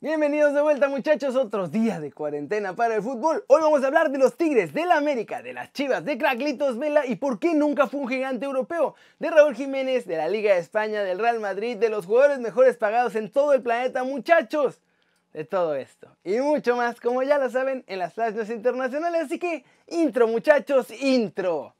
Bienvenidos de vuelta muchachos, otros días de cuarentena para el fútbol. Hoy vamos a hablar de los Tigres, de la América, de las Chivas, de Craclitos Vela y por qué nunca fue un gigante europeo, de Raúl Jiménez, de la Liga de España, del Real Madrid, de los jugadores mejores pagados en todo el planeta muchachos. De todo esto y mucho más, como ya lo saben, en las flashes internacionales. Así que, intro muchachos, intro.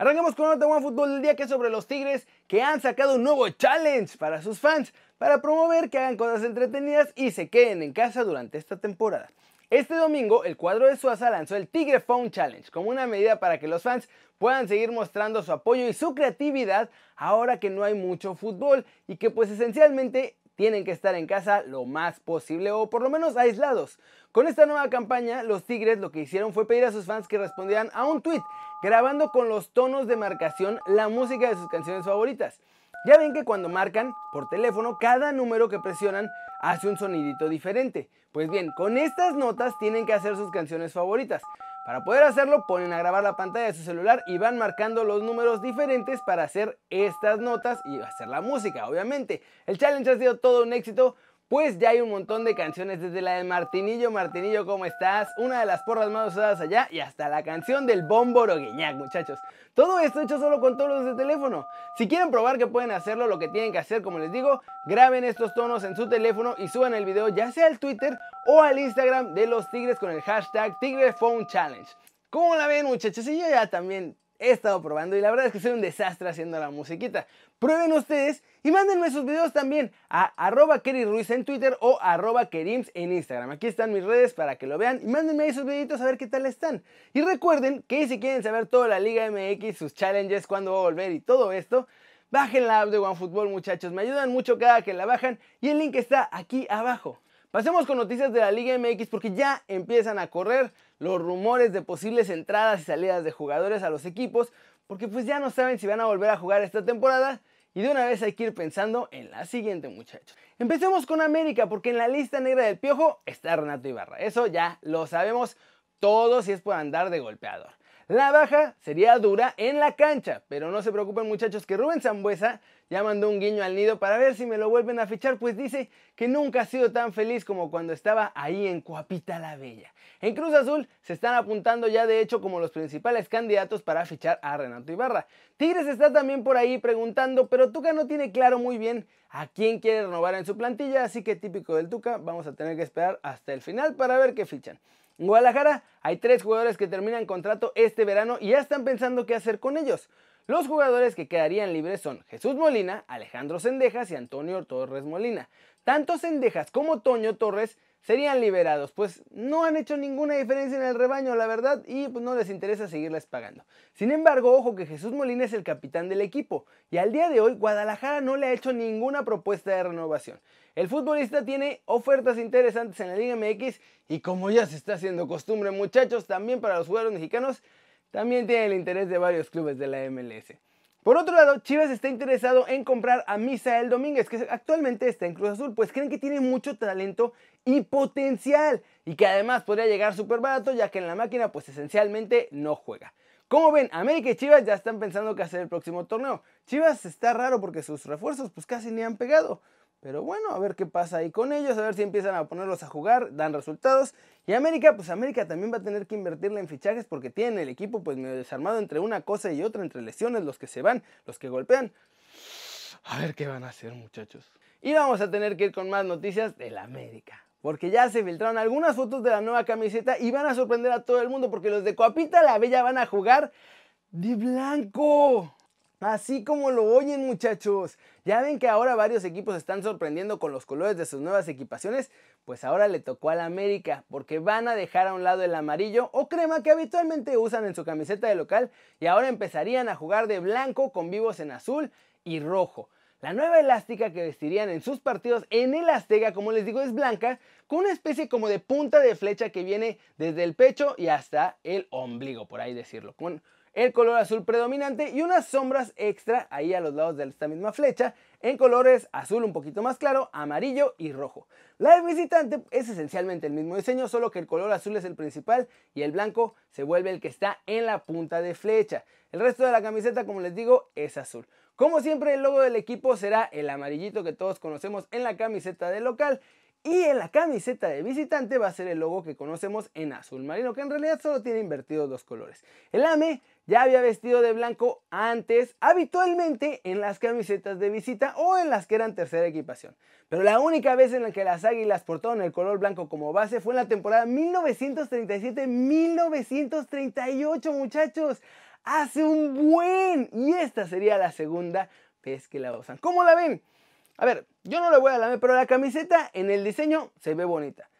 Arrancamos con otro buen fútbol del día que es sobre los Tigres que han sacado un nuevo challenge para sus fans para promover que hagan cosas entretenidas y se queden en casa durante esta temporada. Este domingo el cuadro de Suaza lanzó el Tigre Phone Challenge como una medida para que los fans puedan seguir mostrando su apoyo y su creatividad ahora que no hay mucho fútbol y que pues esencialmente tienen que estar en casa lo más posible o por lo menos aislados. Con esta nueva campaña, los Tigres lo que hicieron fue pedir a sus fans que respondieran a un tweet grabando con los tonos de marcación la música de sus canciones favoritas. Ya ven que cuando marcan por teléfono, cada número que presionan hace un sonidito diferente. Pues bien, con estas notas tienen que hacer sus canciones favoritas. Para poder hacerlo, ponen a grabar la pantalla de su celular y van marcando los números diferentes para hacer estas notas y hacer la música, obviamente. El challenge ha sido todo un éxito, pues ya hay un montón de canciones, desde la de Martinillo, Martinillo, ¿cómo estás? Una de las porras más usadas allá y hasta la canción del Bombo Guiñac, muchachos. Todo esto hecho solo con tonos de teléfono. Si quieren probar que pueden hacerlo, lo que tienen que hacer, como les digo, graben estos tonos en su teléfono y suban el video ya sea al Twitter o al Instagram de los Tigres con el hashtag Phone Challenge. ¿Cómo la ven, muchachos? Y yo ya también he estado probando y la verdad es que soy un desastre haciendo la musiquita. Prueben ustedes y mándenme sus videos también a arroba Ruiz en Twitter o arroba Kerims en Instagram. Aquí están mis redes para que lo vean y mándenme ahí sus videitos a ver qué tal están. Y recuerden que si quieren saber toda la Liga MX, sus challenges, cuándo va a volver y todo esto, bajen la app de OneFootball muchachos. Me ayudan mucho cada que la bajan y el link está aquí abajo. Pasemos con noticias de la Liga MX porque ya empiezan a correr los rumores de posibles entradas y salidas de jugadores a los equipos porque pues ya no saben si van a volver a jugar esta temporada y de una vez hay que ir pensando en la siguiente muchachos. Empecemos con América porque en la lista negra del Piojo está Renato Ibarra. Eso ya lo sabemos todos si es por andar de golpeador. La baja sería dura en la cancha, pero no se preocupen muchachos que Rubén Zambuesa ya mandó un guiño al nido para ver si me lo vuelven a fichar, pues dice que nunca ha sido tan feliz como cuando estaba ahí en Coapita la Bella. En Cruz Azul se están apuntando ya de hecho como los principales candidatos para fichar a Renato Ibarra. Tigres está también por ahí preguntando, pero Tuca no tiene claro muy bien a quién quiere renovar en su plantilla, así que típico del Tuca, vamos a tener que esperar hasta el final para ver qué fichan. En Guadalajara hay tres jugadores que terminan contrato este verano y ya están pensando qué hacer con ellos. Los jugadores que quedarían libres son Jesús Molina, Alejandro Sendejas y Antonio Torres Molina. Tanto Sendejas como Toño Torres serían liberados, pues no han hecho ninguna diferencia en el rebaño, la verdad, y pues no les interesa seguirles pagando. Sin embargo, ojo que Jesús Molina es el capitán del equipo, y al día de hoy Guadalajara no le ha hecho ninguna propuesta de renovación. El futbolista tiene ofertas interesantes en la Liga MX y como ya se está haciendo costumbre muchachos, también para los jugadores mexicanos, también tiene el interés de varios clubes de la MLS. Por otro lado, Chivas está interesado en comprar a Misael Domínguez, que actualmente está en Cruz Azul, pues creen que tiene mucho talento y potencial, y que además podría llegar súper barato, ya que en la máquina pues esencialmente no juega. Como ven, América y Chivas ya están pensando qué hacer el próximo torneo. Chivas está raro porque sus refuerzos pues casi ni han pegado. Pero bueno, a ver qué pasa ahí con ellos, a ver si empiezan a ponerlos a jugar, dan resultados. Y América, pues América también va a tener que invertirle en fichajes porque tienen el equipo pues medio desarmado entre una cosa y otra, entre lesiones, los que se van, los que golpean. A ver qué van a hacer muchachos. Y vamos a tener que ir con más noticias de la América. Porque ya se filtraron algunas fotos de la nueva camiseta y van a sorprender a todo el mundo porque los de Coapita la Bella van a jugar de blanco. Así como lo oyen muchachos. Ya ven que ahora varios equipos están sorprendiendo con los colores de sus nuevas equipaciones. Pues ahora le tocó a la América porque van a dejar a un lado el amarillo o crema que habitualmente usan en su camiseta de local y ahora empezarían a jugar de blanco con vivos en azul y rojo. La nueva elástica que vestirían en sus partidos en el Azteca, como les digo, es blanca, con una especie como de punta de flecha que viene desde el pecho y hasta el ombligo, por ahí decirlo. El color azul predominante y unas sombras extra ahí a los lados de esta misma flecha en colores azul un poquito más claro, amarillo y rojo. La del visitante es esencialmente el mismo diseño, solo que el color azul es el principal y el blanco se vuelve el que está en la punta de flecha. El resto de la camiseta, como les digo, es azul. Como siempre, el logo del equipo será el amarillito que todos conocemos en la camiseta del local. Y en la camiseta de visitante va a ser el logo que conocemos en azul marino, que en realidad solo tiene invertidos dos colores. El AME ya había vestido de blanco antes, habitualmente en las camisetas de visita o en las que eran tercera equipación. Pero la única vez en la que las águilas portaron el color blanco como base fue en la temporada 1937-1938, muchachos. Hace un buen. Y esta sería la segunda vez que la usan. ¿Cómo la ven? A ver, yo no le voy a la pero la camiseta en el diseño se ve bonita.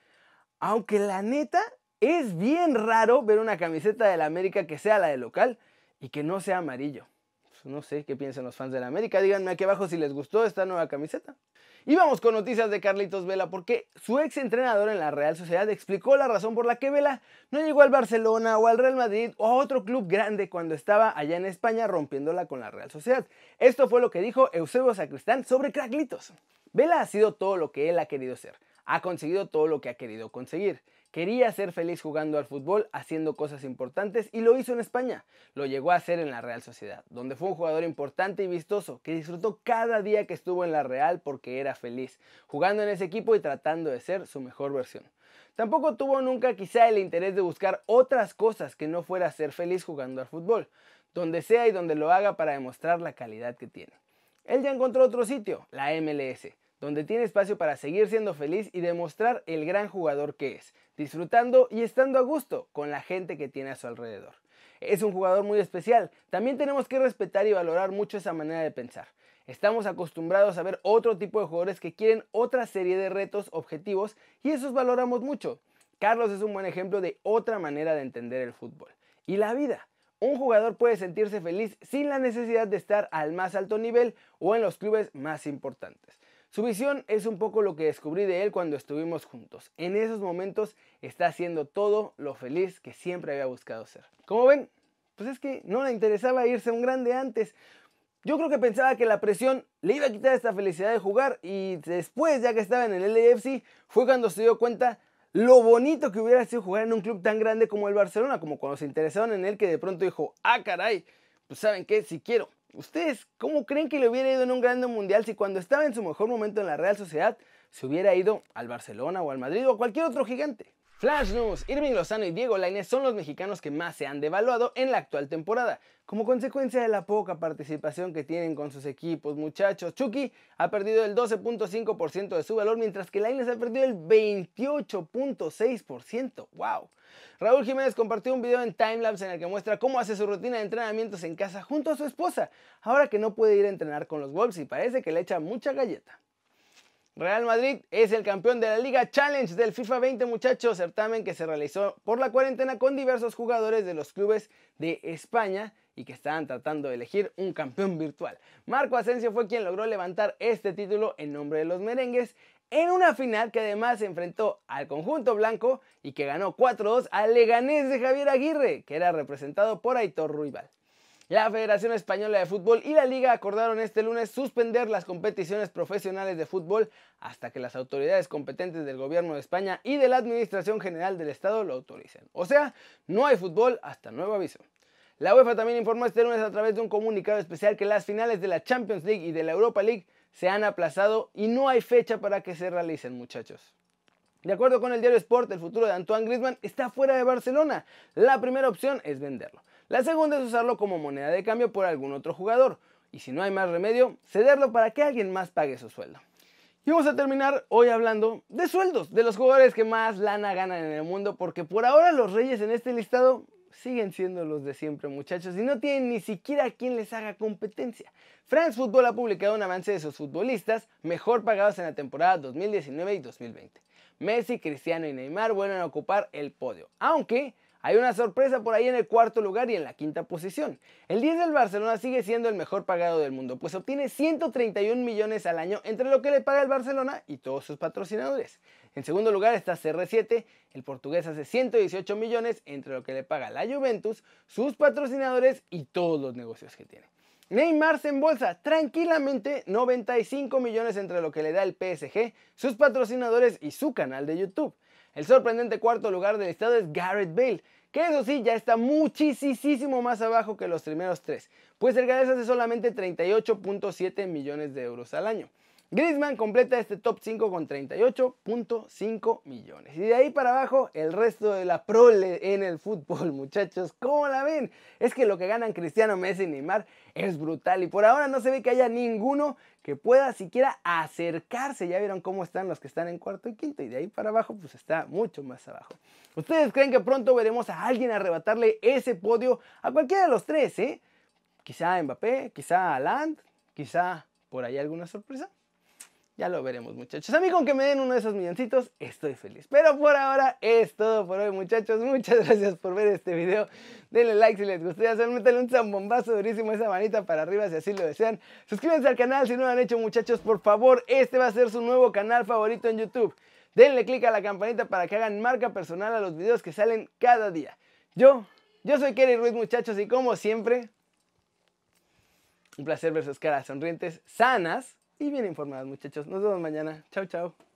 Aunque la neta es bien raro ver una camiseta de la América que sea la de local y que no sea amarillo. Pues no sé qué piensan los fans de la América. Díganme aquí abajo si les gustó esta nueva camiseta. Y vamos con noticias de Carlitos Vela porque su ex entrenador en la Real Sociedad explicó la razón por la que Vela no llegó al Barcelona o al Real Madrid o a otro club grande cuando estaba allá en España rompiéndola con la Real Sociedad. Esto fue lo que dijo Eusebio Sacristán sobre Carlitos. Vela ha sido todo lo que él ha querido ser, ha conseguido todo lo que ha querido conseguir. Quería ser feliz jugando al fútbol, haciendo cosas importantes y lo hizo en España. Lo llegó a hacer en la Real Sociedad, donde fue un jugador importante y vistoso, que disfrutó cada día que estuvo en la Real porque era feliz, jugando en ese equipo y tratando de ser su mejor versión. Tampoco tuvo nunca quizá el interés de buscar otras cosas que no fuera ser feliz jugando al fútbol, donde sea y donde lo haga para demostrar la calidad que tiene. Él ya encontró otro sitio, la MLS, donde tiene espacio para seguir siendo feliz y demostrar el gran jugador que es, disfrutando y estando a gusto con la gente que tiene a su alrededor. Es un jugador muy especial, también tenemos que respetar y valorar mucho esa manera de pensar. Estamos acostumbrados a ver otro tipo de jugadores que quieren otra serie de retos, objetivos, y esos valoramos mucho. Carlos es un buen ejemplo de otra manera de entender el fútbol. Y la vida. Un jugador puede sentirse feliz sin la necesidad de estar al más alto nivel o en los clubes más importantes. Su visión es un poco lo que descubrí de él cuando estuvimos juntos. En esos momentos está haciendo todo lo feliz que siempre había buscado ser. Como ven, pues es que no le interesaba irse a un grande antes. Yo creo que pensaba que la presión le iba a quitar esta felicidad de jugar y después, ya que estaba en el LAFC, fue cuando se dio cuenta lo bonito que hubiera sido jugar en un club tan grande como el Barcelona, como cuando se interesaron en él que de pronto dijo, ah caray, pues saben qué, si quiero, ¿Ustedes cómo creen que le hubiera ido en un grande mundial si cuando estaba en su mejor momento en la Real Sociedad se hubiera ido al Barcelona o al Madrid o a cualquier otro gigante? Flash News, Irving Lozano y Diego Lainez son los mexicanos que más se han devaluado en la actual temporada, como consecuencia de la poca participación que tienen con sus equipos. Muchachos, Chucky ha perdido el 12.5% de su valor, mientras que Lainez ha perdido el 28.6%. ¡Wow! Raúl Jiménez compartió un video en Timelapse en el que muestra cómo hace su rutina de entrenamientos en casa junto a su esposa, ahora que no puede ir a entrenar con los Wolves y parece que le echa mucha galleta. Real Madrid es el campeón de la Liga Challenge del FIFA 20 muchachos, certamen que se realizó por la cuarentena con diversos jugadores de los clubes de España y que estaban tratando de elegir un campeón virtual. Marco Asensio fue quien logró levantar este título en nombre de los merengues en una final que además se enfrentó al conjunto blanco y que ganó 4-2 al Leganés de Javier Aguirre, que era representado por Aitor Ruibal. La Federación Española de Fútbol y la Liga acordaron este lunes suspender las competiciones profesionales de fútbol hasta que las autoridades competentes del Gobierno de España y de la Administración General del Estado lo autoricen. O sea, no hay fútbol hasta nuevo aviso. La UEFA también informó este lunes a través de un comunicado especial que las finales de la Champions League y de la Europa League se han aplazado y no hay fecha para que se realicen, muchachos. De acuerdo con el diario Sport, el futuro de Antoine Griezmann está fuera de Barcelona. La primera opción es venderlo. La segunda es usarlo como moneda de cambio por algún otro jugador. Y si no hay más remedio, cederlo para que alguien más pague su sueldo. Y vamos a terminar hoy hablando de sueldos, de los jugadores que más lana ganan en el mundo, porque por ahora los reyes en este listado siguen siendo los de siempre, muchachos, y no tienen ni siquiera quien les haga competencia. France Football ha publicado un avance de sus futbolistas mejor pagados en la temporada 2019 y 2020. Messi, Cristiano y Neymar vuelven a ocupar el podio, aunque hay una sorpresa por ahí en el cuarto lugar y en la quinta posición. El 10 del Barcelona sigue siendo el mejor pagado del mundo, pues obtiene 131 millones al año entre lo que le paga el Barcelona y todos sus patrocinadores. En segundo lugar está CR7, el portugués hace 118 millones entre lo que le paga la Juventus, sus patrocinadores y todos los negocios que tiene. Neymar se embolsa tranquilamente 95 millones entre lo que le da el PSG, sus patrocinadores y su canal de YouTube. El sorprendente cuarto lugar del estado es Garrett Bale, que eso sí ya está muchísimo más abajo que los primeros tres, pues el galés hace solamente 38.7 millones de euros al año. Griezmann completa este top 5 con 38.5 millones. Y de ahí para abajo, el resto de la prole en el fútbol, muchachos. ¿Cómo la ven? Es que lo que ganan Cristiano Messi y Neymar es brutal. Y por ahora no se ve que haya ninguno que pueda siquiera acercarse. Ya vieron cómo están los que están en cuarto y quinto. Y de ahí para abajo, pues está mucho más abajo. ¿Ustedes creen que pronto veremos a alguien arrebatarle ese podio a cualquiera de los tres, eh? Quizá Mbappé, quizá Aland, quizá por ahí alguna sorpresa. Ya lo veremos, muchachos. A mí con que me den uno de esos milloncitos, estoy feliz. Pero por ahora es todo por hoy, muchachos. Muchas gracias por ver este video. Denle like si les gustó. Ya saben, métanle un zambombazo durísimo esa manita para arriba si así lo desean. Suscríbanse al canal si no lo han hecho, muchachos. Por favor, este va a ser su nuevo canal favorito en YouTube. Denle click a la campanita para que hagan marca personal a los videos que salen cada día. Yo, yo soy Kerry Ruiz, muchachos, y como siempre, un placer ver sus caras sonrientes, sanas y bien informadas, muchachos. Nos vemos mañana. Chao, chao.